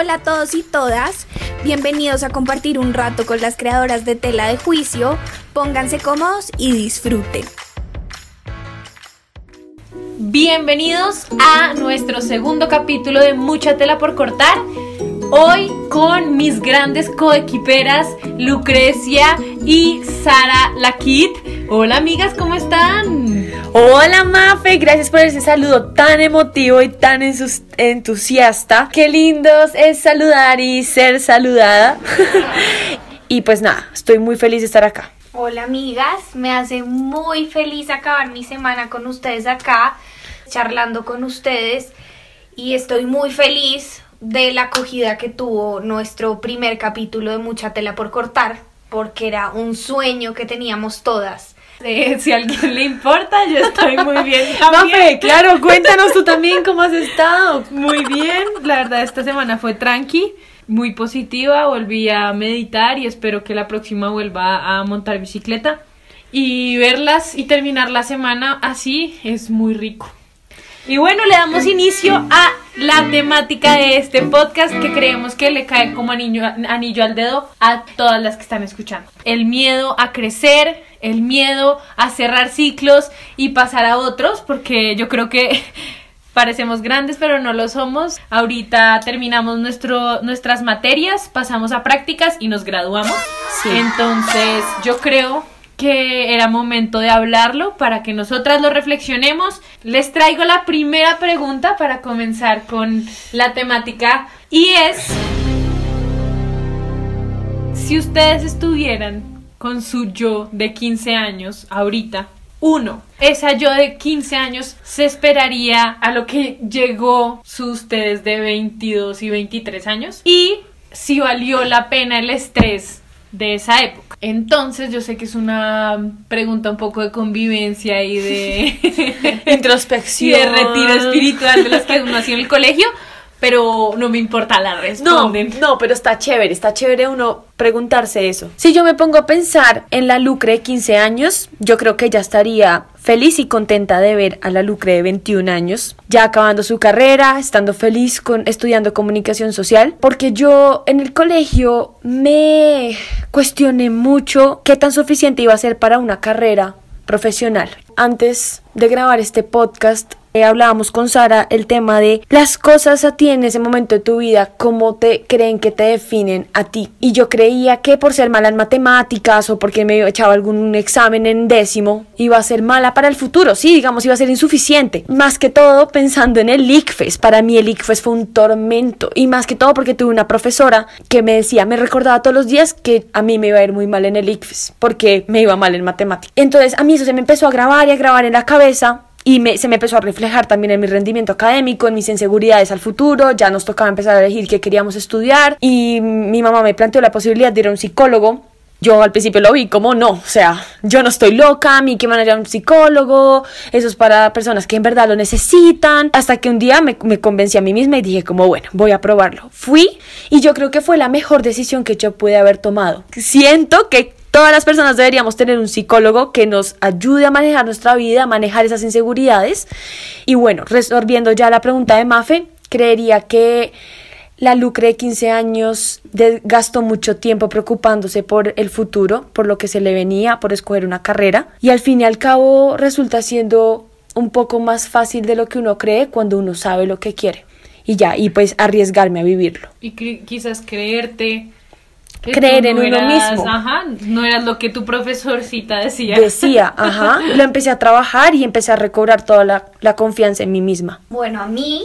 Hola a todos y todas, bienvenidos a compartir un rato con las creadoras de tela de juicio. Pónganse cómodos y disfruten. Bienvenidos a nuestro segundo capítulo de Mucha tela por cortar. Hoy con mis grandes coequiperas Lucrecia y Sara Lakit. Hola amigas, ¿cómo están? Hola Mafe, gracias por ese saludo tan emotivo y tan entusiasta. Qué lindos es saludar y ser saludada. y pues nada, estoy muy feliz de estar acá. Hola amigas, me hace muy feliz acabar mi semana con ustedes acá, charlando con ustedes y estoy muy feliz de la acogida que tuvo nuestro primer capítulo de Mucha tela por cortar, porque era un sueño que teníamos todas. Eh, si a alguien le importa, yo estoy muy bien. también. Mafe, claro, cuéntanos tú también cómo has estado. Muy bien, la verdad esta semana fue tranqui, muy positiva, volví a meditar y espero que la próxima vuelva a montar bicicleta y verlas y terminar la semana así es muy rico. Y bueno, le damos inicio a la temática de este podcast que creemos que le cae como anillo, anillo al dedo a todas las que están escuchando. El miedo a crecer, el miedo a cerrar ciclos y pasar a otros, porque yo creo que parecemos grandes pero no lo somos. Ahorita terminamos nuestro, nuestras materias, pasamos a prácticas y nos graduamos. Sí. Entonces yo creo que era momento de hablarlo para que nosotras lo reflexionemos. Les traigo la primera pregunta para comenzar con la temática y es si ustedes estuvieran con su yo de 15 años ahorita, uno, esa yo de 15 años se esperaría a lo que llegó su ustedes de 22 y 23 años y si valió la pena el estrés de esa época. Entonces, yo sé que es una pregunta un poco de convivencia y de y Introspección. de retiro espiritual de las que uno hacía en el colegio, pero no me importa la No, responden. no, pero está chévere, está chévere uno preguntarse eso. Si yo me pongo a pensar en la Lucre de 15 años, yo creo que ella estaría feliz y contenta de ver a la Lucre de 21 años, ya acabando su carrera, estando feliz con estudiando comunicación social, porque yo en el colegio me cuestioné mucho qué tan suficiente iba a ser para una carrera profesional. Antes de grabar este podcast, eh, hablábamos con Sara el tema de las cosas a ti en ese momento de tu vida, cómo te creen que te definen a ti. Y yo creía que por ser mala en matemáticas o porque me echaba algún examen en décimo, iba a ser mala para el futuro. Sí, digamos, iba a ser insuficiente. Más que todo pensando en el ICFES. Para mí el ICFES fue un tormento. Y más que todo porque tuve una profesora que me decía, me recordaba todos los días que a mí me iba a ir muy mal en el ICFES porque me iba mal en matemáticas. Entonces a mí eso se me empezó a grabar y a grabar en la cabeza y me- se me empezó a reflejar también en mi rendimiento académico, en mis inseguridades al futuro, ya nos tocaba empezar a elegir qué queríamos estudiar y mi mamá me planteó la posibilidad de ir a un psicólogo. Yo al principio lo vi como no, o sea, yo no estoy loca, a mí que van un psicólogo, eso es para personas que en verdad lo necesitan, hasta que un día me, me convencí a mí misma y dije como bueno, voy a probarlo. Fui y yo creo que fue la mejor decisión que yo pude haber tomado. Siento que Todas las personas deberíamos tener un psicólogo que nos ayude a manejar nuestra vida, a manejar esas inseguridades. Y bueno, resolviendo ya la pregunta de Mafe, creería que la Lucre de 15 años gastó mucho tiempo preocupándose por el futuro, por lo que se le venía, por escoger una carrera. Y al fin y al cabo resulta siendo un poco más fácil de lo que uno cree cuando uno sabe lo que quiere. Y ya, y pues arriesgarme a vivirlo. Y quizás creerte. Creer tú en uno eras- mismo. Ajá, no eras lo que tu profesorcita decía. Decía, ajá, lo empecé a trabajar y empecé a recobrar toda la, la confianza en mí misma. Bueno, a mí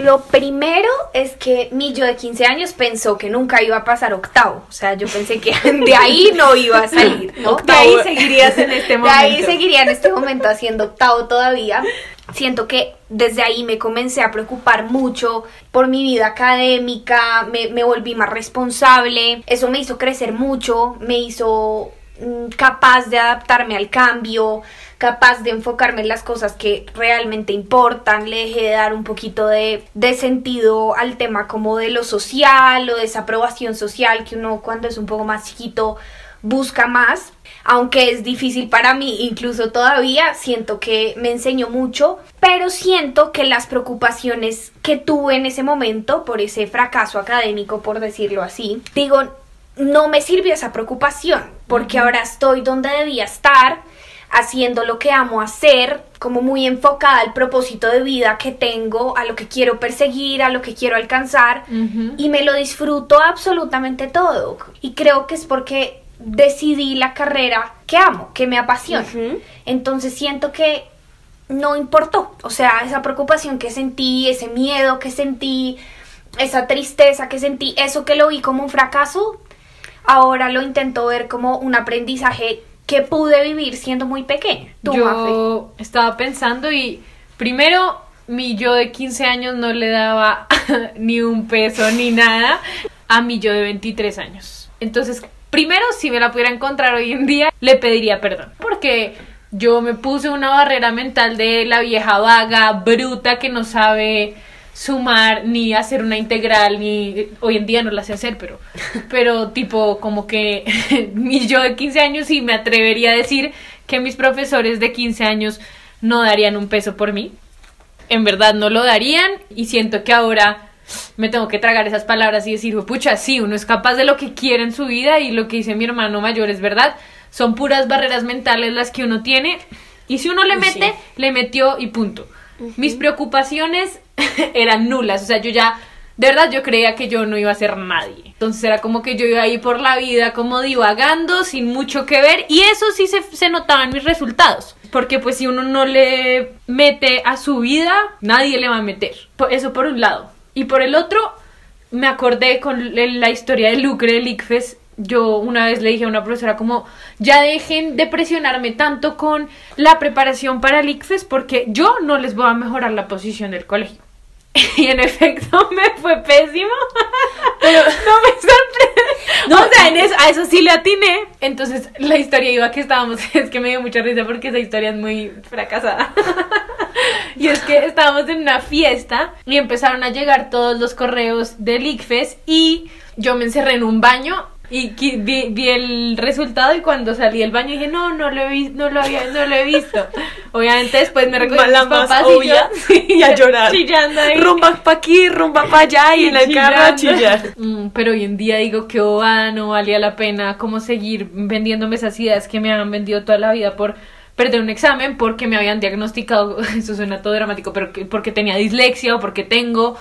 lo primero es que mi yo de 15 años pensó que nunca iba a pasar octavo. O sea, yo pensé que de ahí no iba a salir, ¿no? De ahí seguirías en este De momento. ahí seguiría en este momento haciendo octavo todavía. Siento que desde ahí me comencé a preocupar mucho por mi vida académica, me, me volví más responsable, eso me hizo crecer mucho, me hizo mm, capaz de adaptarme al cambio, capaz de enfocarme en las cosas que realmente importan, le dejé de dar un poquito de, de sentido al tema como de lo social o de esa aprobación social que uno cuando es un poco más chiquito busca más, aunque es difícil para mí, incluso todavía siento que me enseñó mucho, pero siento que las preocupaciones que tuve en ese momento por ese fracaso académico, por decirlo así, digo, no me sirvió esa preocupación, porque ahora estoy donde debía estar, haciendo lo que amo hacer, como muy enfocada al propósito de vida que tengo, a lo que quiero perseguir, a lo que quiero alcanzar, y me lo disfruto absolutamente todo. Y creo que es porque decidí la carrera que amo, que me apasiona. Entonces siento que no importó, o sea, esa preocupación que sentí, ese miedo que sentí, esa tristeza que sentí, eso que lo vi como un fracaso, ahora lo intento ver como un aprendizaje que pude vivir siendo muy pequeña. Tú, Mafe. Yo estaba pensando y primero mi yo de 15 años no le daba ni un peso ni nada a mi yo de 23 años. Entonces, primero si me la pudiera encontrar hoy en día, le pediría perdón. Porque yo me puse una barrera mental de la vieja vaga, bruta, que no sabe sumar ni hacer una integral ni hoy en día no la sé hacer pero pero tipo como que mi yo de 15 años sí me atrevería a decir que mis profesores de 15 años no darían un peso por mí en verdad no lo darían y siento que ahora me tengo que tragar esas palabras y decir, pucha, sí, uno es capaz de lo que quiere en su vida y lo que dice mi hermano mayor es verdad, son puras barreras mentales las que uno tiene y si uno le mete, sí. le metió y punto. Mis preocupaciones eran nulas, o sea, yo ya, de verdad yo creía que yo no iba a ser nadie. Entonces era como que yo iba ahí por la vida como divagando, sin mucho que ver y eso sí se, se notaba en mis resultados. Porque pues si uno no le mete a su vida, nadie le va a meter. Eso por un lado. Y por el otro, me acordé con la historia de Lucre del ICFES. Yo una vez le dije a una profesora como, ya dejen de presionarme tanto con la preparación para el ICFES porque yo no les voy a mejorar la posición del colegio. Y en efecto me fue pésimo. Pero no me sorprende. No, o sea, en eso, a eso sí le atiné. Entonces la historia iba que estábamos, es que me dio mucha risa porque esa historia es muy fracasada. y es que estábamos en una fiesta y empezaron a llegar todos los correos del ICFES y yo me encerré en un baño y vi, vi el resultado y cuando salí del baño dije, no, no lo he, vi- no lo había, no lo he visto. Obviamente después me recogí mis papás y yo y a llorar. chillando ahí. Rumba pa' aquí, rumba pa' allá y en el carro a chillar. Mm, pero hoy en día digo que no valía la pena como seguir vendiéndome esas ideas que me han vendido toda la vida por perder un examen porque me habían diagnosticado, eso suena todo dramático, pero que- porque tenía dislexia o porque tengo,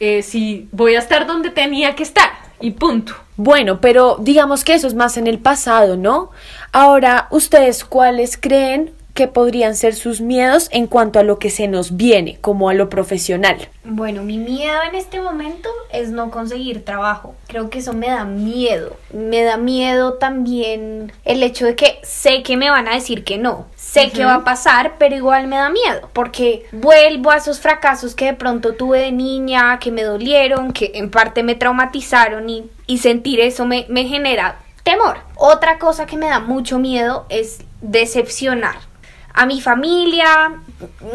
eh, si voy a estar donde tenía que estar y punto. Bueno, pero digamos que eso es más en el pasado, ¿no? Ahora, ¿ustedes cuáles creen que podrían ser sus miedos en cuanto a lo que se nos viene, como a lo profesional? Bueno, mi miedo en este momento es no conseguir trabajo. Creo que eso me da miedo. Me da miedo también el hecho de que sé que me van a decir que no. Sé que va a pasar, pero igual me da miedo. Porque vuelvo a esos fracasos que de pronto tuve de niña, que me dolieron, que en parte me traumatizaron y, y sentir eso me, me genera temor. Otra cosa que me da mucho miedo es decepcionar a mi familia,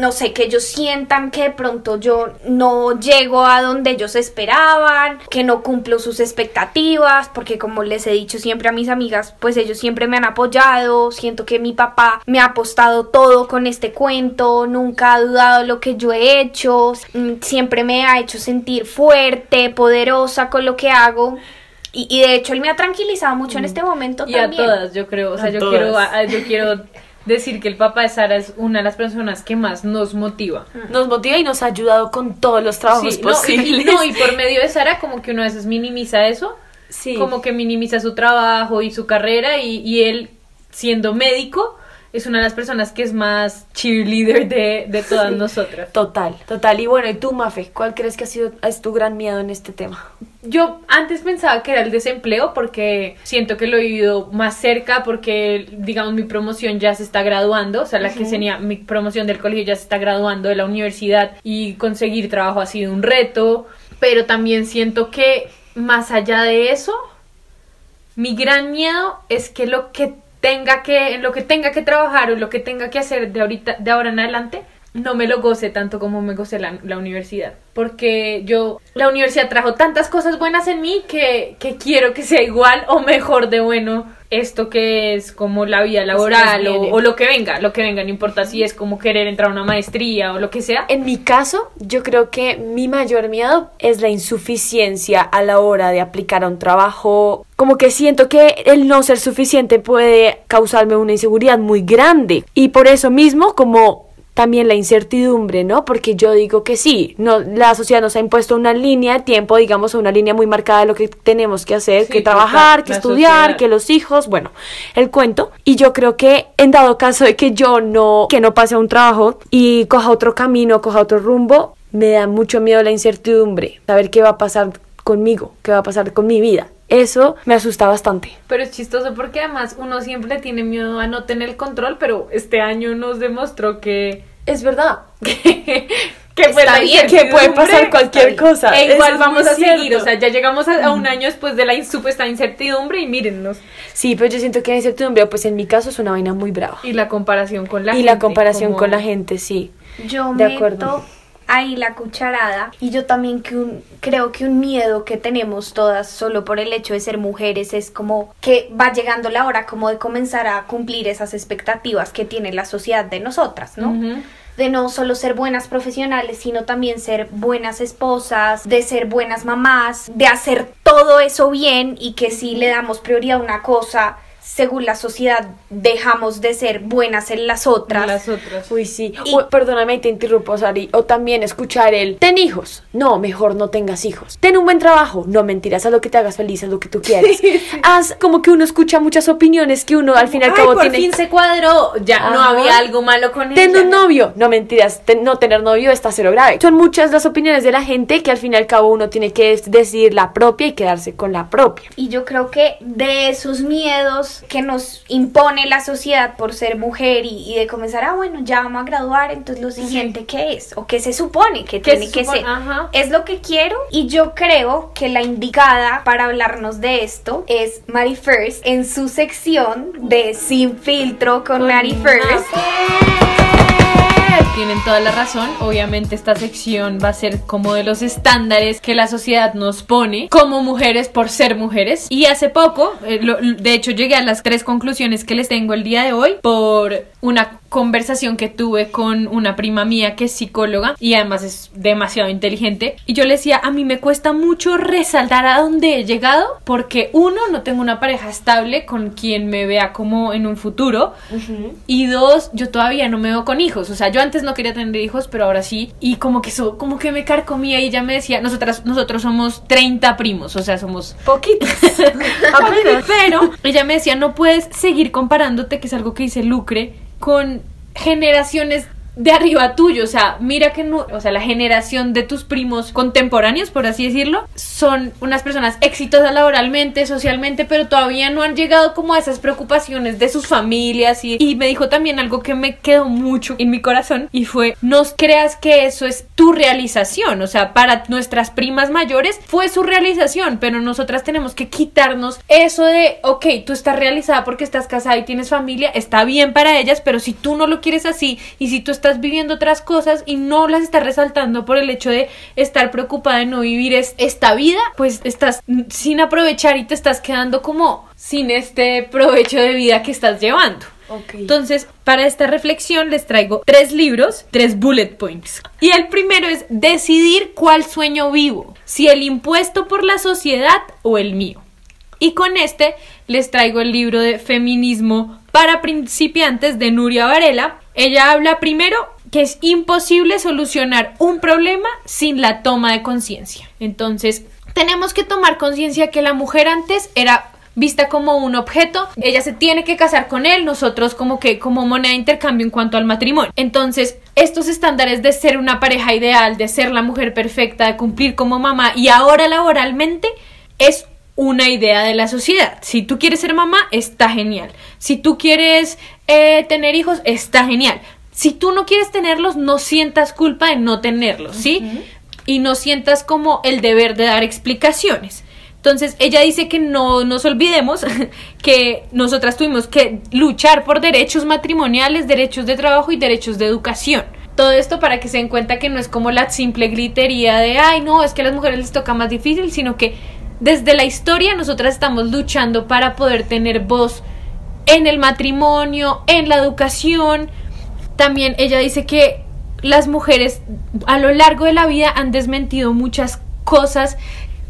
no sé, que ellos sientan que de pronto yo no llego a donde ellos esperaban, que no cumplo sus expectativas, porque como les he dicho siempre a mis amigas, pues ellos siempre me han apoyado, siento que mi papá me ha apostado todo con este cuento, nunca ha dudado lo que yo he hecho, mm, siempre me ha hecho sentir fuerte, poderosa con lo que hago. Y, y de hecho él me ha tranquilizado mucho en este momento Y también. a todas, yo creo, o sea, A yo todas. quiero, yo quiero decir que el papá de Sara es una de las personas que más nos motiva. Nos motiva y nos ha ayudado con todos los trabajos Sí, no, y- posibles. no, y por medio de Sara como que uno a veces minimiza eso, Sí. como que minimiza su trabajo y su carrera y, y él siendo médico es una de las personas que es más cheerleader de, de todas nosotras. Total, total. Y bueno, ¿y tú, Mafe? ¿Cuál crees que ha sido es tu gran miedo en este tema? Yo antes pensaba que era el desempleo porque siento que lo he vivido más cerca porque digamos mi promoción ya se está graduando, o sea, la que tenía mi promoción del colegio ya se está graduando de la universidad y conseguir trabajo ha sido un reto, pero también siento que más allá de eso, mi gran miedo es que lo que tenga que en lo que tenga que trabajar o lo que tenga que hacer de ahorita de ahora en adelante no me lo goce tanto como me goce la, la universidad. Porque yo la universidad trajo tantas cosas buenas en mí que, que quiero que sea igual o mejor de bueno esto que es como la vida laboral o, lo que venga, lo que venga, no importa si es como querer entrar a una maestría o lo que sea. En mi caso, yo creo que mi mayor miedo es la insuficiencia a la hora de aplicar a un trabajo. Como que siento que el no ser suficiente puede causarme una inseguridad muy grande. Y por eso mismo, como también la incertidumbre, ¿no? Porque yo digo que sí, no, la sociedad nos ha impuesto una línea de tiempo, digamos, una línea muy marcada de lo que tenemos que hacer, Sí, que trabajar, que estudiar, sociedad. que los hijos, bueno, el cuento. Y yo creo que en dado caso de que yo no, que no pase a un trabajo y coja otro camino, coja otro rumbo, me da mucho miedo la incertidumbre, saber qué va a pasar conmigo, qué va a pasar con mi vida. Eso me asusta bastante. Pero es chistoso porque además uno siempre tiene miedo a no tener el control, pero este año nos demostró que Es verdad. que la bien, que puede pasar cualquier cosa. E igual vamos a seguir, cierto. o sea, ya llegamos a, a un año después de la supuesta incertidumbre y mírennos. Sí, pero yo siento que la incertidumbre, pues en mi caso es una vaina muy brava. Y la comparación con la y gente. la comparación como- con la gente, sí. Yo De meto acuerdo. Ahí la cucharada. Y yo también que un, creo que un miedo que tenemos todas solo por el hecho de ser mujeres es como que va llegando la hora como de comenzar a cumplir esas expectativas que tiene la sociedad de nosotras, ¿no? De no solo ser buenas profesionales, sino también ser buenas esposas, de ser buenas mamás, de hacer todo eso bien y que si le damos prioridad a una cosa, según la sociedad, dejamos de ser buenas en las otras. Las otras. Uy, sí. Y- O- perdóname, te interrumpo, Sari. O también escuchar el, ten hijos. No, mejor no tengas hijos. Ten un buen trabajo. No, mentiras, haz lo que te hagas feliz, haz lo que tú quieras. Haz como que uno escucha muchas opiniones que uno al fin y al Ay, cabo por tiene... fin se cuadró. Ya no Ajá. había algo malo con Ten ella. un novio. No, mentiras. ten- no tener novio está cero grave. Son muchas las opiniones de la gente que al fin y al cabo uno tiene que decidir la propia y quedarse con la propia. Y yo creo que de esos miedos que nos impone la sociedad por ser mujer y, y de comenzar, ah, bueno, ya vamos a graduar, entonces lo siguiente, ¿qué es? ¿O qué se supone que ¿Qué tiene se que supone? ser? Ajá. Es lo que quiero y yo creo que la indicada para hablarnos de esto es Mary First en su sección de Sin Filtro con Con Mary First. Tienen toda la razón. Obviamente esta sección va a ser como de los estándares que la sociedad nos pone como mujeres por ser mujeres. Y hace poco, eh, lo- de hecho llegué a las tres conclusiones que les tengo el día de hoy por una conversación que tuve con una prima mía que es psicóloga y además es demasiado inteligente. Y yo le decía, a mí me cuesta mucho resaltar a dónde he llegado porque uno, no tengo una pareja estable con quien me vea como en un futuro. Y dos, yo todavía no me veo con hijos. O sea, yo antes no quería tener hijos, pero ahora sí. Y como que eso, como que me carcomía y ella me decía, nosotras, nosotros somos 30 primos, o sea, somos Poquitos. Pero ella me decía, no puedes seguir comparándote, que es algo que dice Lucre, con generaciones de arriba tuyo, o sea, mira que no, o sea, la generación de tus primos contemporáneos, por así decirlo, son unas personas exitosas laboralmente, socialmente, pero todavía no han llegado como a esas preocupaciones de sus familias y, me dijo también algo que me quedó mucho en mi corazón y fue, no creas que eso es tu realización, o sea, para nuestras primas mayores fue su realización, pero nosotras tenemos que quitarnos eso de, ok, tú estás realizada porque estás casada y tienes familia, está bien para ellas, pero si tú no lo quieres así y si tú estás viviendo otras cosas y no las estás resaltando por el hecho de estar preocupada de no vivir es- esta vida, pues estás sin aprovechar y te estás quedando como sin este provecho de vida que estás llevando. Entonces, para esta reflexión les traigo tres libros, tres bullet points. Y el primero es decidir cuál sueño vivo, si el impuesto por la sociedad o el mío. Y con este les traigo el libro de Feminismo para principiantes de Nuria Varela. Ella habla primero que es imposible solucionar un problema sin la toma de conciencia. Entonces, tenemos que tomar conciencia que la mujer antes era vista como un objeto, ella se tiene que casar con él, nosotros como que como moneda de intercambio en cuanto al matrimonio. Entonces, estos estándares de ser una pareja ideal, de ser la mujer perfecta, de cumplir como mamá y ahora laboralmente es una idea de la sociedad. Si tú quieres ser mamá, está genial. Si tú quieres eh, tener hijos, está genial. Si tú no quieres tenerlos, no sientas culpa de no tenerlos, ¿sí? Y no sientas como el deber de dar explicaciones. Entonces, ella dice que no nos olvidemos que nosotras tuvimos que luchar por derechos matrimoniales, derechos de trabajo y derechos de educación. Todo esto para que se den cuenta que no es como la simple gritería de, ay, no, es que a las mujeres les toca más difícil, sino que desde la historia nosotras estamos luchando para poder tener voz en el matrimonio, en la educación. También ella dice que las mujeres a lo largo de la vida han desmentido muchas cosas,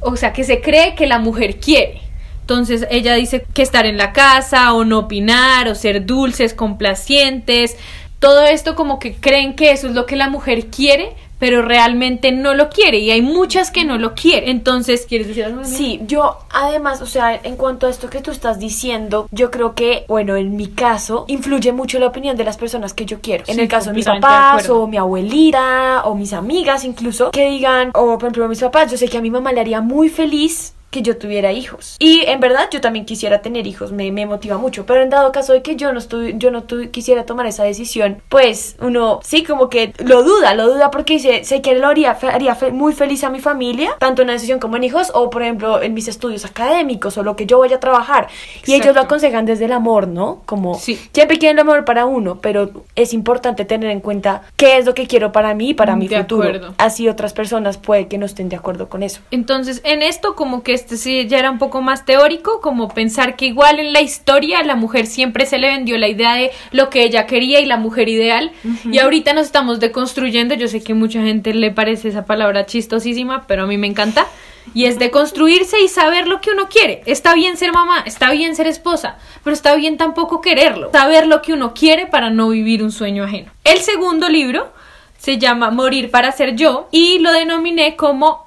o sea, que se cree que la mujer quiere. Entonces ella dice que estar en la casa o no opinar o ser dulces, complacientes, todo esto como que creen que eso es lo que la mujer quiere, pero realmente no lo quiere y hay muchas que no lo quieren. Entonces, ¿quieres decir algo? Sí, yo además, o sea, en cuanto a esto que tú estás diciendo, yo creo que, bueno, en mi caso, influye mucho la opinión de las personas que yo quiero. en el caso de mis de papás o mi abuelita o mis amigas incluso, que digan, o por ejemplo mis papás, yo sé que a mi mamá le haría muy feliz que yo tuviera hijos. Y en verdad yo también quisiera tener hijos, me, me motiva mucho. Pero en dado caso de que yo no, estu yo no tu- quisiera tomar esa decisión, pues uno sí como que lo duda, lo duda porque dice, sé que lo haría, haría fe- muy feliz a mi familia, tanto en una decisión como en hijos, o por ejemplo en mis estudios académicos o lo que yo vaya a trabajar. Y ellos lo Exacto. aconsejan desde el amor, ¿no? Como Sí. siempre quieren lo mejor para uno, pero es importante tener en cuenta qué es lo que quiero para mí y para mi De futuro. acuerdo. Así otras personas puede que no estén de acuerdo con eso. Entonces, en esto como que este sí ya era un poco más teórico, como pensar que igual en la historia a la mujer siempre se le vendió la idea de lo que ella quería y la mujer ideal. Y ahorita nos estamos deconstruyendo. Yo sé que mucha gente le parece esa palabra chistosísima, pero a mí me encanta. Y es deconstruirse y saber lo que uno quiere. Está bien ser mamá, está bien ser esposa, pero está bien tampoco quererlo. Saber lo que uno quiere para no vivir un sueño ajeno. El segundo libro se llama Morir para ser yo y lo denominé como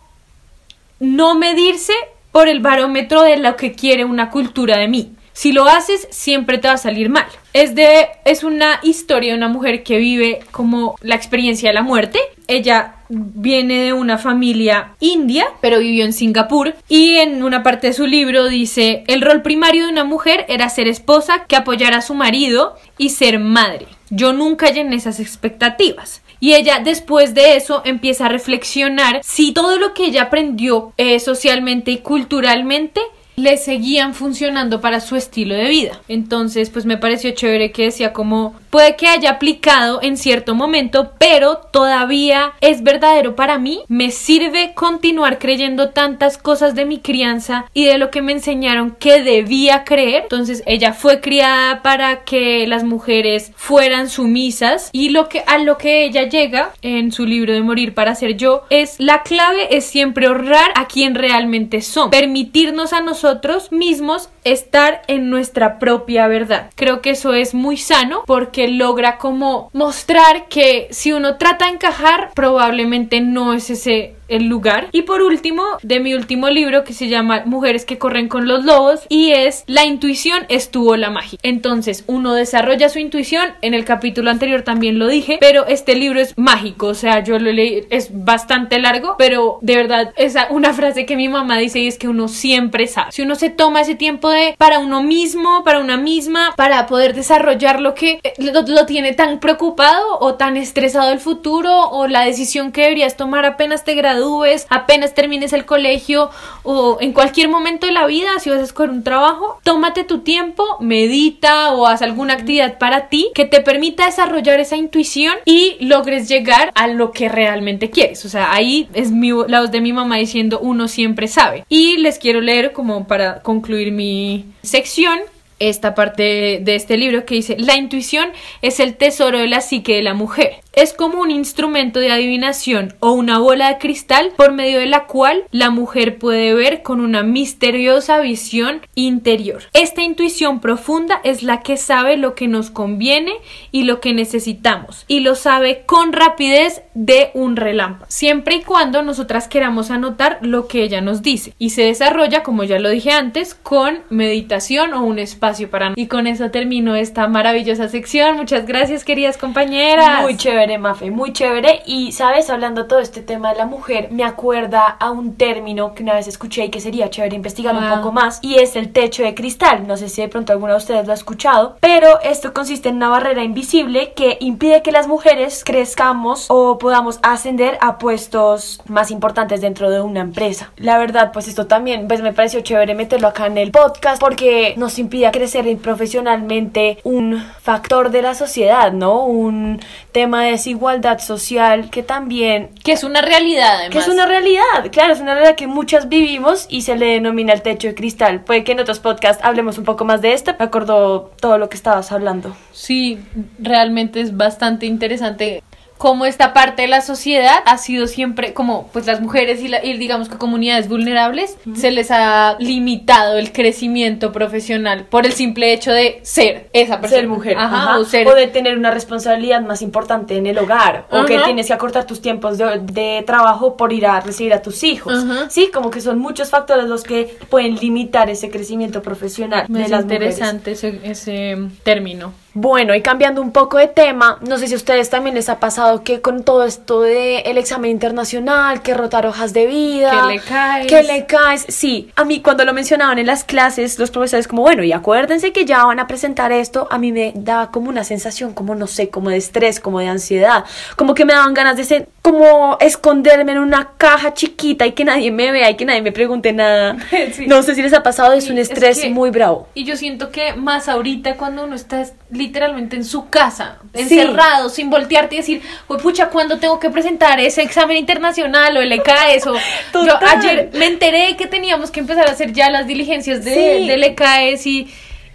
no medirse por el barómetro de lo que quiere una cultura de mí. Si lo haces, siempre te va a salir mal. Es de es una historia de una mujer que vive como la experiencia de la muerte. Ella viene de una familia india, pero vivió en Singapur y en una parte de su libro dice, "El rol primario de una mujer era ser esposa que apoyara a su marido y ser madre. Yo nunca llené esas expectativas." Y ella después de eso empieza a reflexionar si todo lo que ella aprendió eh, socialmente y culturalmente le seguían funcionando para su estilo de vida. Entonces, pues me pareció chévere que decía como puede que haya aplicado en cierto momento, pero todavía es verdadero para mí, me sirve continuar creyendo tantas cosas de mi crianza y de lo que me enseñaron que debía creer. Entonces, ella fue criada para que las mujeres fueran sumisas y lo que a lo que ella llega en su libro de morir para ser yo es la clave es siempre honrar a quien realmente son, permitirnos a nosotros mismos estar en nuestra propia verdad. Creo que eso es muy sano porque logra como mostrar que si uno trata de encajar, probablemente no es ese el lugar. Y por último, de mi último libro que se llama Mujeres que corren con los lobos y es La intuición estuvo la magia. Entonces, uno desarrolla su intuición, en el capítulo anterior también lo dije, pero este libro es mágico, o sea, yo lo leí, es bastante largo, pero de verdad es una frase que mi mamá dice y es que uno siempre sabe. Si uno se toma ese tiempo de para uno mismo, para una misma, para poder desarrollar lo que eh, lo, lo tiene tan preocupado o tan estresado el futuro o la decisión que deberías tomar apenas te gradúes, apenas termines el colegio o en cualquier momento de la vida, si vas a escoger un trabajo, tómate tu tiempo, medita o haz alguna actividad para ti que te permita desarrollar esa intuición y logres llegar a lo que realmente quieres. O sea, ahí es mi, la voz de mi mamá diciendo uno siempre sabe. Y les quiero leer como para concluir mi sección esta parte de este libro que dice, la intuición es el tesoro de la psique de la mujer. Es como un instrumento de adivinación o una bola de cristal por medio de la cual la mujer puede ver con una misteriosa visión interior. Esta intuición profunda es la que sabe lo que nos conviene y lo que necesitamos y lo sabe con rapidez de un relámpago, siempre y cuando nosotras queramos anotar lo que ella nos dice y se desarrolla, como ya lo dije antes, con meditación o un espacio para... Y con eso termino esta maravillosa sección. Muchas gracias, queridas compañeras. Mafe, muy chévere. Y, ¿sabes? Hablando todo este tema de la mujer, me acuerda a un término que una vez escuché y que sería chévere investigar un Wow. poco más, y es el techo de cristal. No sé si de pronto alguno de ustedes lo ha escuchado, pero esto consiste en una barrera invisible que impide que las mujeres crezcamos o podamos ascender a puestos más importantes dentro de una empresa. La verdad, pues esto también pues me pareció chévere meterlo acá en el podcast porque nos impide crecer profesionalmente un factor de la sociedad, ¿no? Un tema desigualdad social que también Que es una realidad, además. que es una realidad, claro, es una realidad que muchas vivimos y se le denomina el techo de cristal. Puede que en otros podcasts hablemos un poco más de esto. Me acordó todo lo que estabas hablando. Sí, realmente es bastante interesante cómo esta parte de la sociedad ha sido siempre como pues las mujeres y, la- y digamos que comunidades vulnerables se les ha limitado el crecimiento profesional por el simple hecho de ser esa persona Ser mujer, Ajá, ajá, o ser de tener una responsabilidad más importante en el hogar, o que tienes que acortar tus tiempos de, de trabajo por ir a recibir a tus hijos. Sí, como que son muchos factores los que pueden limitar ese crecimiento profesional Me de es las mujeres. interesante ese, ese término. Bueno, y cambiando un poco de tema, no sé si a ustedes también les ha pasado que con todo esto de el examen internacional, que rotar hojas de vida, Que le caes. que le caes, sí, a mí cuando lo mencionaban en las clases, los profesores como, bueno, y acuérdense que ya van a presentar esto, a mí me daba como una sensación, como no sé, como de estrés, como de ansiedad, como que me daban ganas de ser, como esconderme en una caja chiquita y que nadie me vea y que nadie me pregunte nada. Sí. No sé si les ha pasado, es un es estrés que- muy bravo. Y yo siento que más ahorita cuando uno está es- literalmente en su casa, Sí. encerrado, sin voltearte y decir, pues pucha, ¿cuándo tengo que presentar ese examen internacional o el ECAES? O yo ayer me enteré que teníamos que empezar a hacer ya las diligencias de, Sí. del ECAES y,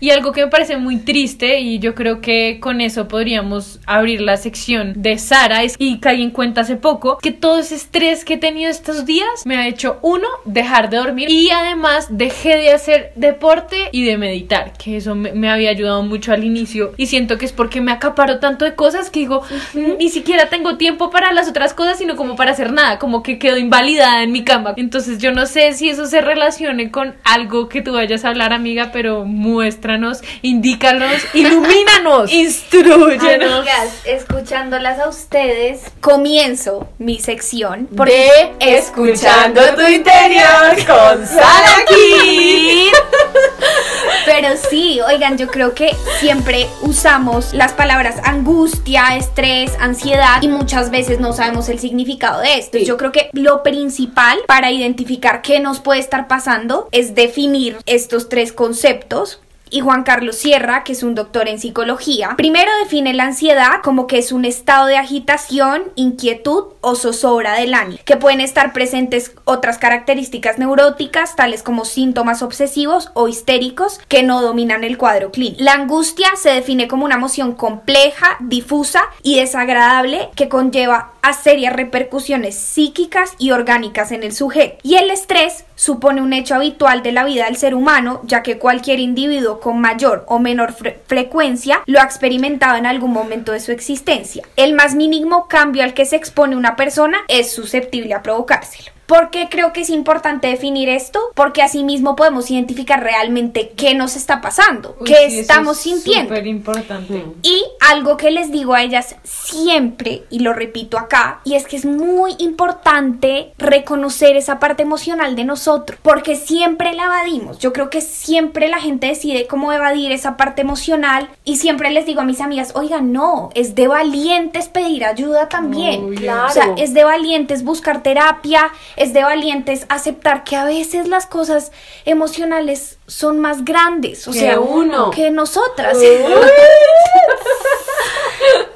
y algo que me parece muy triste y yo creo que con eso podríamos abrir la sección de Sara es- y caí en cuenta hace poco que todo ese estrés que he tenido estos días me ha hecho uno dejar de dormir y además dejé de hacer deporte y de meditar que eso me, me había ayudado mucho al inicio y siento que es porque me acaparo tanto de cosas que digo ni siquiera tengo tiempo para las otras cosas sino como para hacer nada como que quedo invalidada en mi cama entonces yo no sé si eso se relacione con algo que tú vayas a hablar amiga pero muéstranos indícanos ilumínanos Instruyenos. Amigas, escuchándolas a ustedes, comienzo mi sección de Escuchando tu interior con Sara. Pero sí, oigan, yo creo que siempre usamos las palabras angustia, estrés, ansiedad y muchas veces no sabemos el significado de esto. Sí. Yo creo que lo principal para identificar qué nos puede estar pasando es definir estos tres conceptos. Y Juan Carlos Sierra, que es un doctor en psicología, primero define la ansiedad como que es un estado de agitación, inquietud o zozobra del ánimo, que pueden estar presentes otras características neuróticas, tales como síntomas obsesivos o histéricos que no dominan el cuadro clínico. La angustia se define como una emoción compleja, difusa y desagradable que conlleva a serias repercusiones psíquicas y orgánicas en el sujeto. Y el estrés supone un hecho habitual de la vida del ser humano, ya que cualquier individuo con mayor o menor fre- frecuencia lo ha experimentado en algún momento de su existencia. El más mínimo cambio al que se expone una persona es susceptible a provocárselo. ¿Por qué creo que es importante definir esto? Porque así mismo podemos identificar realmente qué nos está pasando, Uy, qué sí, eso estamos es sintiendo. súper importante Y algo que les digo a ellas siempre, y lo repito acá, y es que es muy importante reconocer esa parte emocional de nosotros, porque siempre la evadimos. Yo creo que siempre la gente decide cómo evadir esa parte emocional, y siempre les digo a mis amigas, oigan, no, es de valientes pedir ayuda también. Claro. O sea, es de valientes buscar terapia, es de valientes aceptar que a veces las cosas emocionales son más grandes, o Que sea, uno. que nosotras.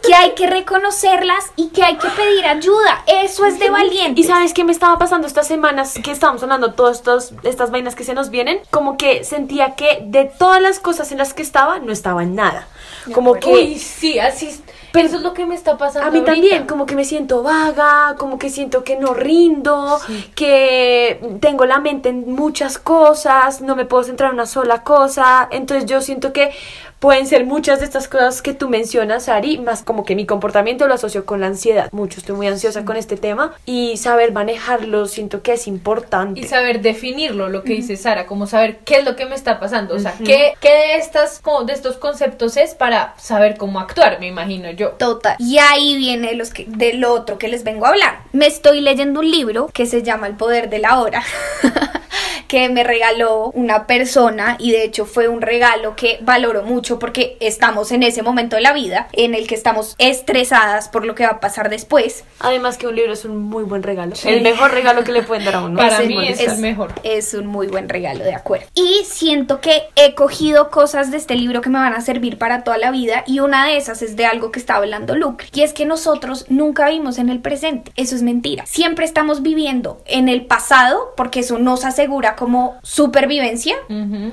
que hay que reconocerlas y que hay que pedir ayuda. Eso es de valientes. Y sabes qué me estaba pasando estas semanas que estábamos hablando todas estos, estas vainas que se nos vienen, como que sentía que de todas las cosas en las que estaba, no estaba en nada. Como que Uy, sí, así. Pero- eso es lo que me está pasando a mí ahorita. también, como que me siento vaga, como que siento que no rindo, que tengo la mente en muchas cosas, no me puedo centrar en una sola cosa. Entonces yo siento que pueden ser muchas de estas cosas que tú mencionas, Ari, más como que mi comportamiento lo asocio con la ansiedad. Mucho, estoy muy ansiosa con este tema y saber manejarlo siento que es importante. Y saber definirlo, lo que dice Sara, como saber qué es lo que me está pasando, o sea, qué, qué de estas como de estos conceptos es para saber cómo actuar, me imagino yo. Total. Y ahí viene los que, del otro que les vengo a hablar. Me estoy leyendo un libro que se llama El poder de la hora. que me regaló una persona y de hecho fue un regalo que valoro mucho porque estamos en ese momento de la vida en el que estamos estresadas por lo que va a pasar después. Además que un libro es un muy buen regalo. El mejor regalo que le pueden dar a uno. Para Ese mí es, el mejor. Es un muy buen regalo, de acuerdo. Y siento que he cogido cosas de este libro que me van a servir para toda la vida y una de esas es de algo que está hablando Luke, y es que nosotros nunca vivimos en el presente. Eso es mentira. Siempre estamos viviendo en el pasado porque eso nos asegura como supervivencia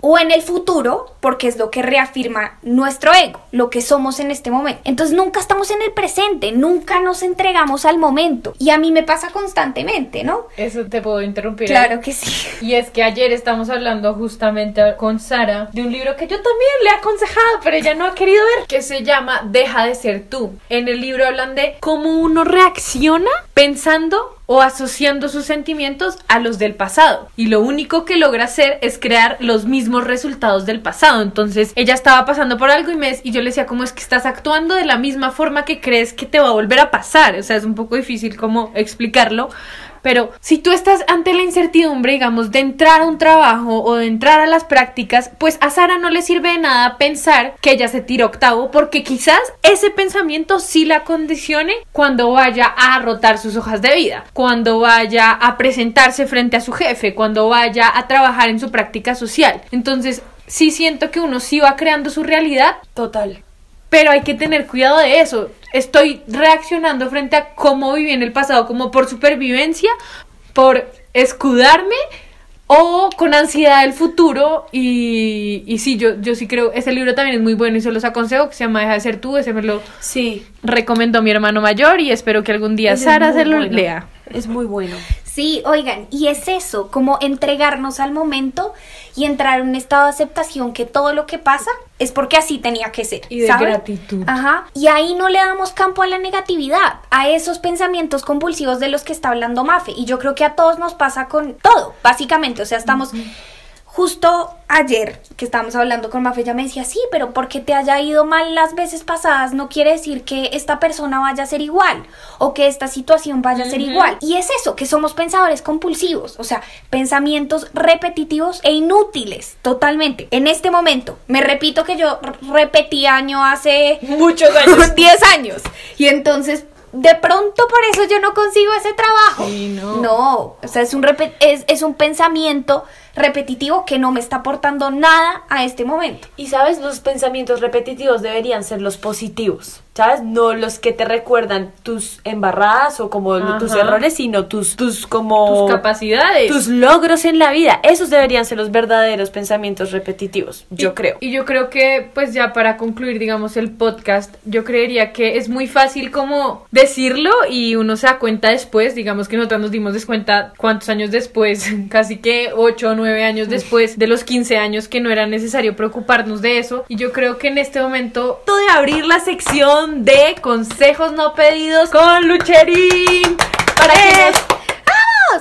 o en el futuro porque es lo que reafirma nuestro ego, lo que somos en este momento. Entonces nunca estamos en el presente, nunca nos entregamos al momento. Y a mí me pasa constantemente, ¿no? Eso te puedo interrumpir. Claro que sí. Y es que ayer estamos hablando justamente con Sara de un libro que yo también le he aconsejado, pero ella no ha querido ver, que se llama Deja de ser tú. En el libro hablan de cómo uno reacciona pensando o asociando sus sentimientos a los del pasado. Y lo único que logra hacer es crear los mismos resultados del pasado. Entonces ella estaba pasando por algo y, me, y yo le decía, ¿cómo es que estás actuando de la misma forma que crees que te va a volver a pasar? O sea, es un poco difícil como explicarlo. Pero si tú estás ante la incertidumbre, digamos, de entrar a un trabajo o de entrar a las prácticas, pues a Sara no le sirve de nada pensar que ella se tira octavo, porque quizás ese pensamiento sí la condicione cuando vaya a rotar sus hojas de vida, cuando vaya a presentarse frente a su jefe, cuando vaya a trabajar en su práctica social. Entonces, sí siento que uno sí va creando su realidad, Total. Pero hay que tener cuidado de eso. Estoy reaccionando frente a cómo viví en el pasado, como por supervivencia, por escudarme o con ansiedad del futuro. Y, y sí, yo, yo sí creo, ese libro también es muy bueno y se los aconsejo, que se llama Deja de ser tú, ese me lo Sí. recomendó mi hermano mayor y espero que algún día Ese es Sara muy se lo bueno. lea. Es muy bueno. Sí, oigan, y es eso, como entregarnos al momento y entrar en un estado de aceptación que todo lo que pasa es porque así tenía que ser. Y de ¿saben? gratitud. Ajá. Y ahí no le damos campo a la negatividad, a esos pensamientos compulsivos de los que está hablando Mafe. Y yo creo que a todos nos pasa con todo, básicamente. O sea, estamos. Justo ayer que estábamos hablando con Mafe, ella me decía, sí, pero porque te haya ido mal las veces pasadas no quiere decir que esta persona vaya a ser igual o que esta situación vaya a ser igual. Y es eso, que somos pensadores compulsivos, o sea, pensamientos repetitivos e inútiles, totalmente. En este momento, me repito que yo repetí año hace Muchos años. 10 años. Y entonces, de pronto por eso yo no consigo ese trabajo. Sí, no. No, o sea, es un, es, es un pensamiento repetitivo que no me está aportando nada a este momento. Y sabes, los pensamientos repetitivos deberían ser los positivos, ¿sabes? No los que te recuerdan tus embarradas o como tus errores, sino tus, tus como... Tus capacidades. Tus logros en la vida. Esos deberían ser los verdaderos pensamientos repetitivos, yo creo. Y yo creo que, pues ya para concluir, digamos, el podcast, yo creería que es muy fácil como decirlo y uno se da cuenta después, digamos que nosotros nos dimos cuenta cuántos años después, casi que 8 o 9 años después de los 15 años que no era necesario preocuparnos de eso. Y yo creo que en este momento, de abrir la sección de consejos no pedidos con Lucherín. Para que nos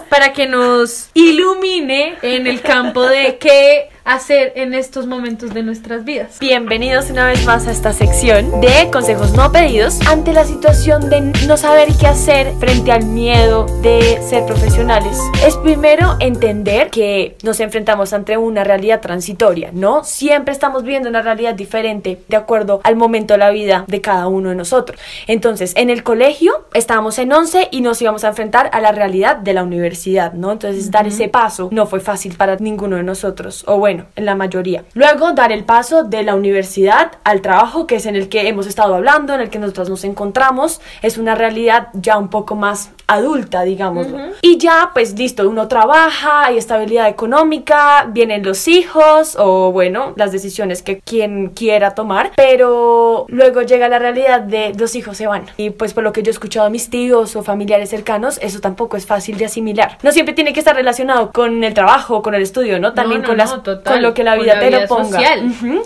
para que nos ilumine en el campo de qué hacer en estos momentos de nuestras vidas. Bienvenidos una vez más a esta sección de consejos no pedidos ante la situación de no saber qué hacer frente al miedo de ser profesionales. Es primero entender que nos enfrentamos ante una realidad transitoria, ¿no? Siempre estamos viviendo una realidad diferente de acuerdo al momento de la vida de cada uno de nosotros. Entonces, en el colegio estábamos en 11 y nos íbamos a enfrentar a la realidad de la universidad, ¿no? Entonces, dar ese paso no fue fácil para ninguno de nosotros, o bueno, en la mayoría. Luego, dar el paso de la universidad al trabajo, que es en el que hemos estado hablando, en el que nosotros nos encontramos, es una realidad ya un poco más adulta, digamos. Y ya, pues listo, uno trabaja, hay estabilidad económica, vienen los hijos o bueno, las decisiones que quien quiera tomar, pero luego llega la realidad de los hijos se van. Y pues por lo que yo he escuchado a mis tíos o familiares cercanos, eso tampoco es fácil de asimilar. No siempre tiene que estar relacionado con el trabajo, con el estudio, ¿no? También no, con, no, las, total, con lo que la vida la te vida lo ponga.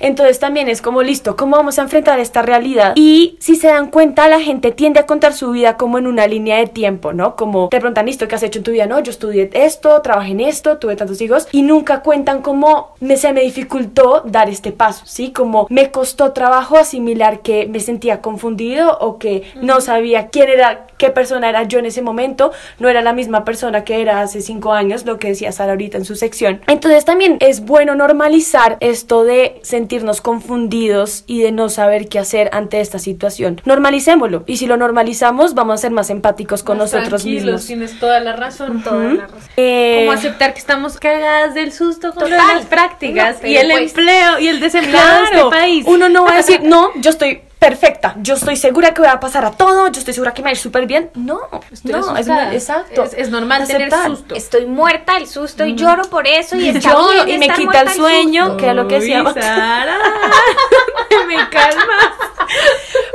Entonces también es como listo, ¿cómo vamos a enfrentar esta realidad? Y si se dan cuenta, la gente tiende a contar su vida como en una línea de tiempo. Tiempo, ¿no? Como te preguntan, listo, ¿qué has hecho en tu vida? No, yo estudié esto, trabajé en esto, tuve tantos hijos y nunca cuentan cómo me, se me dificultó dar este paso, ¿sí? Como me costó trabajo asimilar que me sentía confundido o que no sabía quién era, qué persona era yo en ese momento, no era la misma persona que era hace cinco años, lo que decía Sara ahorita en su sección. Entonces también es bueno normalizar esto de sentirnos confundidos y de no saber qué hacer ante esta situación. Normalicémoslo y si lo normalizamos vamos a ser más empáticos con Más nosotros tranquilos, mismos. Tienes toda la razón. Toda la razón. Eh, Como aceptar que estamos cagadas del susto con Total. las prácticas No, y el pues- empleo y el desempleo de este Claro, país. uno no va a decir, no, yo estoy perfecta, yo estoy segura que voy a pasar a todo, yo estoy segura que me va a ir súper bien. No, Estoy no, es, exacto. Es, es normal tener Aceptar. susto. Estoy muerta del susto y lloro por eso y está Lloro bien y me quita el sueño. que era lo que Uy, decíamos. Sara, me calmas.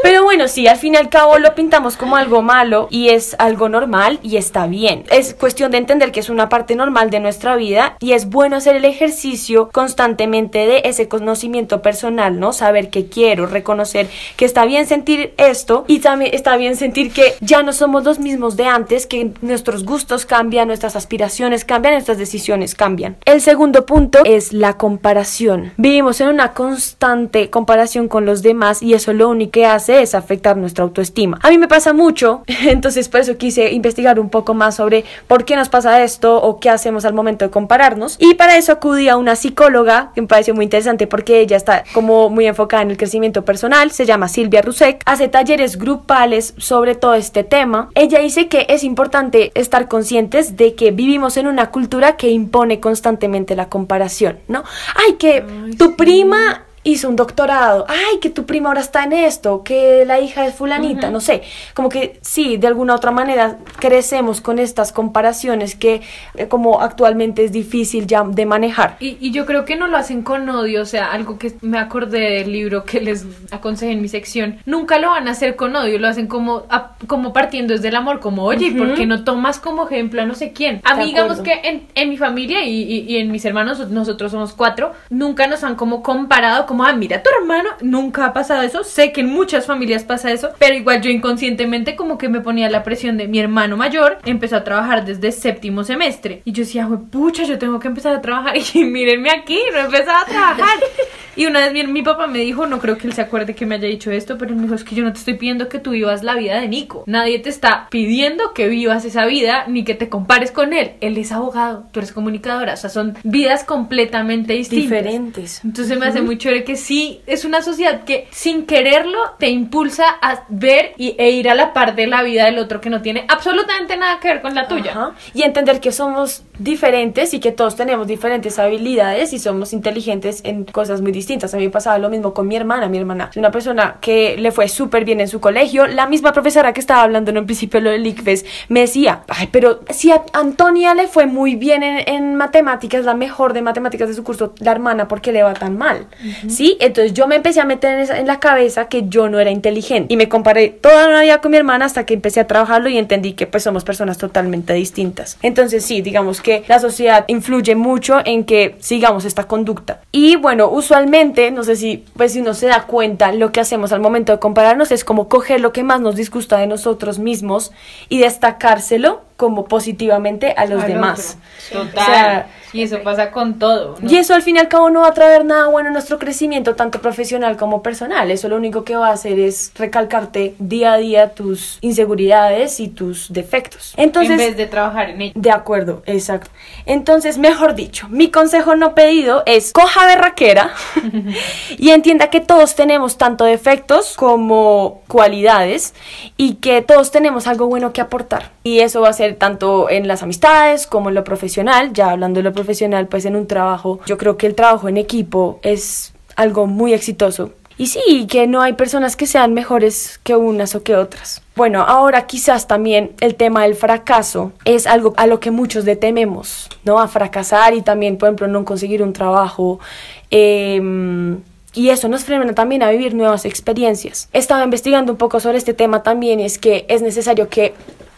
Pero bueno, sí, al fin y al cabo lo pintamos como algo malo y es algo normal y está bien. Es cuestión de entender que es una parte normal de nuestra vida y es bueno hacer el ejercicio constantemente de ese conocimiento personal, ¿no? Saber que quiero, reconocer que está bien sentir esto y también está bien sentir que ya no somos los mismos de antes, que nuestros gustos cambian, nuestras aspiraciones cambian, nuestras decisiones cambian. El segundo punto es la comparación. Vivimos en una constante comparación con los demás y eso lo único que hace es afectar nuestra autoestima. A mí me pasa mucho, entonces por eso quise investigar un poco más sobre por qué nos pasa esto o qué hacemos al momento de compararnos. Y para eso acudí a una psicóloga que me pareció muy interesante porque ella está como muy enfocada en el crecimiento personal, se llama Silvia Rusek, hace talleres grupales sobre todo este tema. Ella dice que es importante estar conscientes de que vivimos en una cultura que impone constantemente la comparación, ¿no? Ay, que Ay, tu sí. prima hizo un doctorado, ay, que tu prima ahora está en esto, que la hija es fulanita, no sé, como que sí, de alguna otra manera crecemos con estas comparaciones que eh, como actualmente es difícil ya de manejar. Y, y yo creo que no lo hacen con odio, o sea, algo que me acordé del libro que les aconsejé en mi sección. Nunca lo van a hacer con odio, lo hacen como, a- como partiendo desde el amor, como, oye, ¿y por qué no tomas como ejemplo a no sé quién? A mí, digamos que en, en mi familia y, y- y en mis hermanos, nosotros somos cuatro, nunca nos han como comparado, como, ah, mira, tu hermano, nunca ha pasado eso. Sé que en muchas familias pasa eso, pero igual yo inconscientemente como que me ponía la presión de mi hermano mayor, empezó a trabajar desde séptimo semestre. Y yo decía, "Jue pucha, yo tengo que empezar a trabajar. Y mírenme aquí, no he empezado a trabajar. Y una vez mi, mi papá me dijo, no creo que él se acuerde que me haya dicho esto, pero él me dijo, es que yo no te estoy pidiendo que tú vivas la vida de Nico. Nadie te está pidiendo que vivas esa vida ni que te compares con él. Él es abogado, tú eres comunicadora, o sea, son vidas completamente distintas. Diferentes. Entonces me hace muy chévere que sí, es una sociedad que sin quererlo te impulsa a ver y, e ir a la par de la vida del otro que no tiene absolutamente nada que ver con la tuya. Ajá. Y entender que somos diferentes y que todos tenemos diferentes habilidades y somos inteligentes en cosas muy distintas. A mí me pasaba lo mismo con mi hermana. Mi hermana es una persona que le fue súper bien en su colegio. La misma profesora que estaba hablando en un principio lo del ICFES me decía, ay, pero si a Antonia le fue muy bien en, en matemáticas, la mejor de matemáticas de su curso, la hermana, ¿por qué le va tan mal? ¿Sí? Entonces yo me empecé a meter en, la cabeza que yo no era inteligente y me comparé toda la vida con mi hermana hasta que empecé a trabajarlo y entendí que pues somos personas totalmente distintas. Entonces sí, digamos que la sociedad influye mucho en que sigamos esta conducta. Y bueno, usualmente, no sé si pues si uno se da cuenta, lo que hacemos al momento de compararnos es como coger lo que más nos disgusta de nosotros mismos y destacárselo como positivamente a los Al demás. otro. Total. O sea, y eso pasa con todo. ¿no? y eso al fin y al cabo no va a traer nada bueno a nuestro crecimiento, tanto profesional como personal. Eso lo único que va a hacer es recalcarte día a día tus inseguridades y tus defectos. Entonces, en vez de trabajar en ello. de acuerdo, exacto. Entonces, mejor dicho, mi consejo no pedido es coja berraquera y entienda que todos tenemos tanto defectos como cualidades y que todos tenemos algo bueno que aportar. Y eso va a ser tanto en las amistades como en lo profesional. Ya hablando de lo profesional, pues en un trabajo, yo creo que el trabajo en equipo es algo muy exitoso. Y sí, que no hay personas que sean mejores que unas o que otras. Bueno, ahora quizás también el tema del fracaso es algo a lo que muchos le tememos, ¿no? A fracasar y también, por ejemplo, no conseguir un trabajo. em, y eso nos frena también a vivir nuevas experiencias. Estaba investigando un poco sobre este tema también y es que es necesario que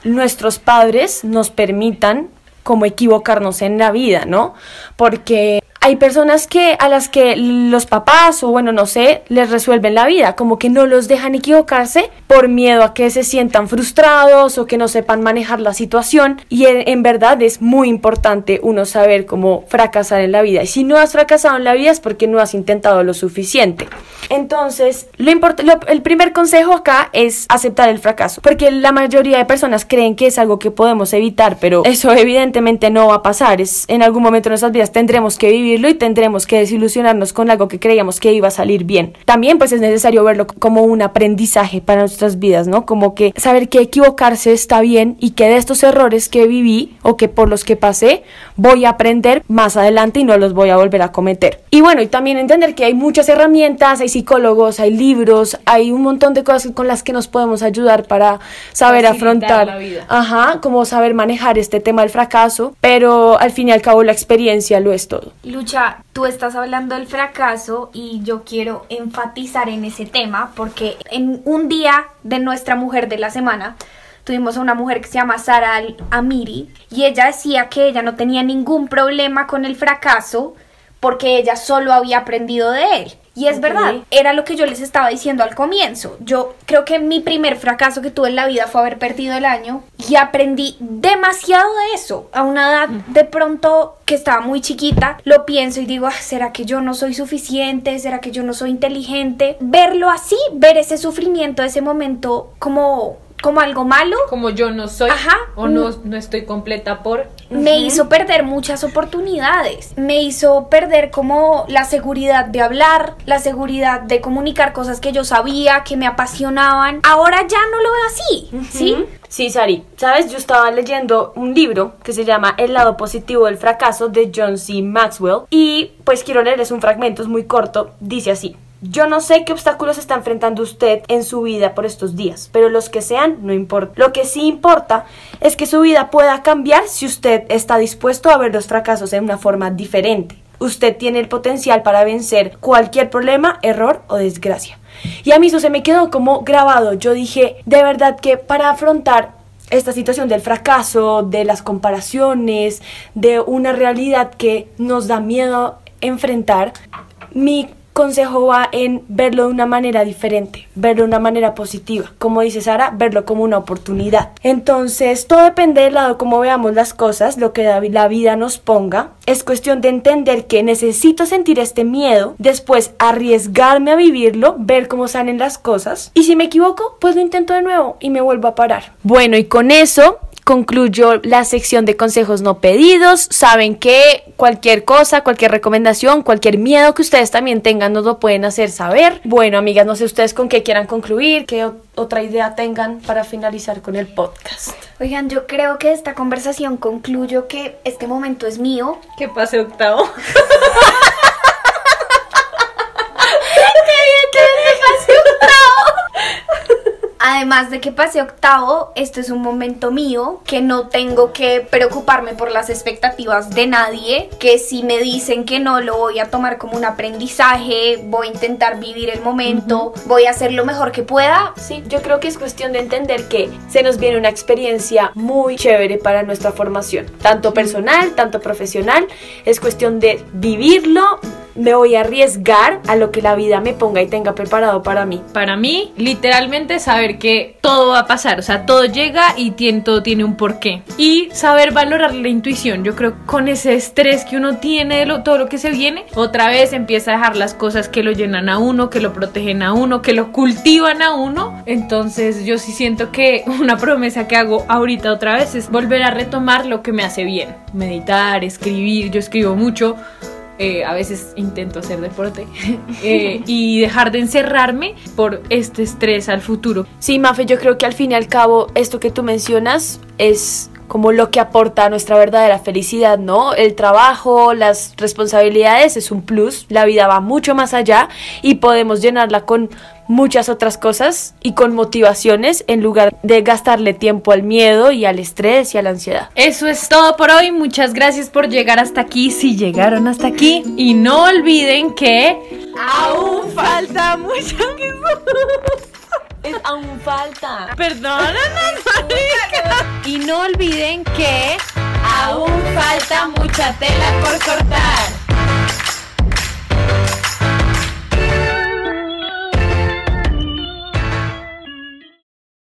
nuestros padres nos permitan como equivocarnos en la vida, ¿no? Porque hay personas que a las que los papás o bueno, no sé, les resuelven la vida, como que no los dejan equivocarse por miedo a que se sientan frustrados o que no sepan manejar la situación y en, verdad es muy importante uno saber cómo fracasar en la vida y si no has fracasado en la vida es porque no has intentado lo suficiente. Entonces, lo lo- el primer consejo acá es aceptar el fracaso, porque la mayoría de personas creen que es algo que podemos evitar, pero eso evidentemente no va a pasar. Es en algún momento de nuestras vidas tendremos que y tendremos que desilusionarnos con algo que creíamos que iba a salir bien. También pues es necesario verlo como un aprendizaje para nuestras vidas, ¿no? Como que saber que equivocarse está bien y que de estos errores que viví o que por los que pasé voy a aprender más adelante y no los voy a volver a cometer. Y bueno, y también entender que hay muchas herramientas, hay psicólogos, hay libros, hay un montón de cosas con las que nos podemos ayudar para saber Facilitar afrontar, la vida. ajá, como saber manejar este tema del fracaso, pero al fin y al cabo la experiencia lo es todo. Lucha, tú estás hablando del fracaso y yo quiero enfatizar en ese tema porque en un día de nuestra mujer de la semana tuvimos a una mujer que se llama Sara Amiri y ella decía que ella no tenía ningún problema con el fracaso porque ella solo había aprendido de él. Y es verdad, era lo que yo les estaba diciendo al comienzo. Yo creo que mi primer fracaso que tuve en la vida fue haber perdido el año y aprendí demasiado de eso. A una edad de pronto que estaba muy chiquita, lo pienso y digo, "Ah, ¿será que yo no soy suficiente? ¿Será que yo no soy inteligente? Verlo así, ver ese sufrimiento, ese momento como, como algo malo, Como yo no soy Ajá. o no, no estoy completa por... me hizo perder muchas oportunidades. Me hizo perder como la seguridad de hablar, la seguridad de comunicar cosas que yo sabía, que me apasionaban. Ahora ya no lo veo así, ¿sí? Sí, Sari. Sabes, yo estaba leyendo un libro que se llama El lado positivo del fracaso de John C. Maxwell y pues quiero leerles un fragmento, es muy corto. Dice así. Yo no sé qué obstáculos está enfrentando usted en su vida por estos días, pero los que sean no importa. Lo que sí importa es que su vida pueda cambiar si usted está dispuesto a ver los fracasos en una forma diferente. Usted tiene el potencial para vencer cualquier problema, error o desgracia. Y a mí eso se me quedó como grabado. Yo dije, de verdad que para afrontar esta situación del fracaso, de las comparaciones, de una realidad que nos da miedo enfrentar, mi consejo va en verlo de una manera diferente, verlo de una manera positiva. Como dice Sara, verlo como una oportunidad. Entonces, todo depende del lado como veamos las cosas, lo que la vida nos ponga. Es cuestión de entender que necesito sentir este miedo, después arriesgarme a vivirlo, ver cómo salen las cosas. Y si me equivoco, pues lo intento de nuevo y me vuelvo a parar. Bueno, y con eso concluyo la sección de consejos no pedidos. Saben que cualquier cosa, cualquier recomendación, cualquier miedo que ustedes también tengan nos lo pueden hacer saber. Bueno, amigas, no sé ustedes con qué quieran concluir, qué otra idea tengan para finalizar con el podcast. Oigan, yo creo que de esta conversación concluyo que este momento es mío. ¿Qué pase octavo? Además de que pasé octavo, esto es un momento mío, que no tengo que preocuparme por las expectativas de nadie, que si me dicen que no, lo voy a tomar como un aprendizaje, voy a intentar vivir el momento, voy a hacer lo mejor que pueda. Sí, yo creo que es cuestión de entender que se nos viene una experiencia muy chévere para nuestra formación, tanto personal, tanto profesional. Es cuestión de vivirlo. Me voy a arriesgar a lo que la vida me ponga y tenga preparado para mí. Para mí, literalmente saber que todo va a pasar, o sea, todo llega y tiene, todo tiene un porqué. Y saber valorar la intuición, yo creo que con ese estrés que uno tiene de lo, todo lo que se viene, otra vez empieza a dejar las cosas que lo llenan a uno, que lo protegen a uno, que lo cultivan a uno. Entonces yo sí siento que una promesa que hago ahorita otra vez es volver a retomar lo que me hace bien. Meditar, escribir, yo escribo mucho. Eh, a veces intento hacer deporte eh, y dejar de encerrarme por este estrés al futuro. Sí, Mafe, yo creo que al fin y al cabo esto que tú mencionas es como lo que aporta a nuestra verdadera felicidad, ¿no? El trabajo, las responsabilidades es un plus, la vida va mucho más allá y podemos llenarla con muchas otras cosas y con motivaciones en lugar de gastarle tiempo al miedo y al estrés y a la ansiedad. Eso es todo por hoy. Muchas gracias por llegar hasta aquí, si llegaron hasta aquí. Y no olviden que aún falta mucho aún falta. Perdónanos, marica. Y no olviden que aún falta mucha tela por cortar.